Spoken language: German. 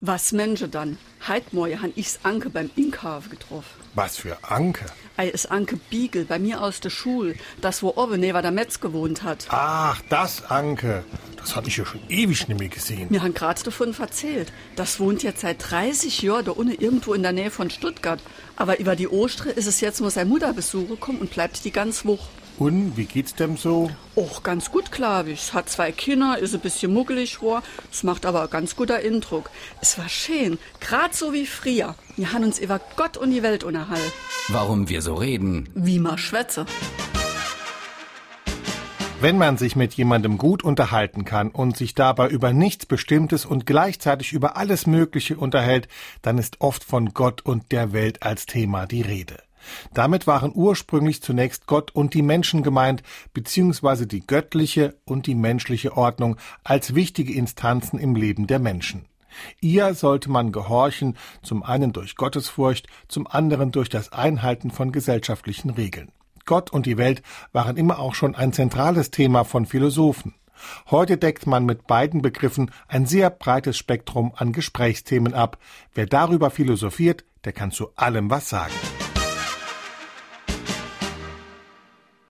Was Menschen dann? Heidmoje han ich's Anke beim Inkhafen getroffen. Was für Anke? Ei ist Anke Biegel bei mir aus der Schule, das wo oben neben der Metz gewohnt hat. Ach, das Anke. Das hab ich ja schon ewig nicht mehr gesehen. Mir han grad davon erzählt. Das wohnt jetzt seit 30 Jahren da unten irgendwo in der Nähe von Stuttgart. Aber über die Ostre ist es jetzt, muss seine Mutter besuchen kommen und bleibt die ganz Woche. Und wie geht's dem so? Och, ganz gut, glaub ich. Hat zwei Kinder, ist ein bisschen muggelig war. Es macht aber ein ganz guter Eindruck. Es war schön, grad so wie früher. Wir haben uns über Gott und die Welt unterhalten. Warum wir so reden. Wie ma schwätze. Wenn man sich mit jemandem gut unterhalten kann und sich dabei über nichts Bestimmtes und gleichzeitig über alles Mögliche unterhält, dann ist oft von Gott und der Welt als Thema die Rede. Damit waren ursprünglich zunächst Gott und die Menschen gemeint, beziehungsweise die göttliche und die menschliche Ordnung als wichtige Instanzen im Leben der Menschen. Ihr sollte man gehorchen, zum einen durch Gottesfurcht, zum anderen durch das Einhalten von gesellschaftlichen Regeln. Gott und die Welt waren immer auch schon ein zentrales Thema von Philosophen. Heute deckt man mit beiden Begriffen ein sehr breites Spektrum an Gesprächsthemen ab. Wer darüber philosophiert, der kann zu allem was sagen.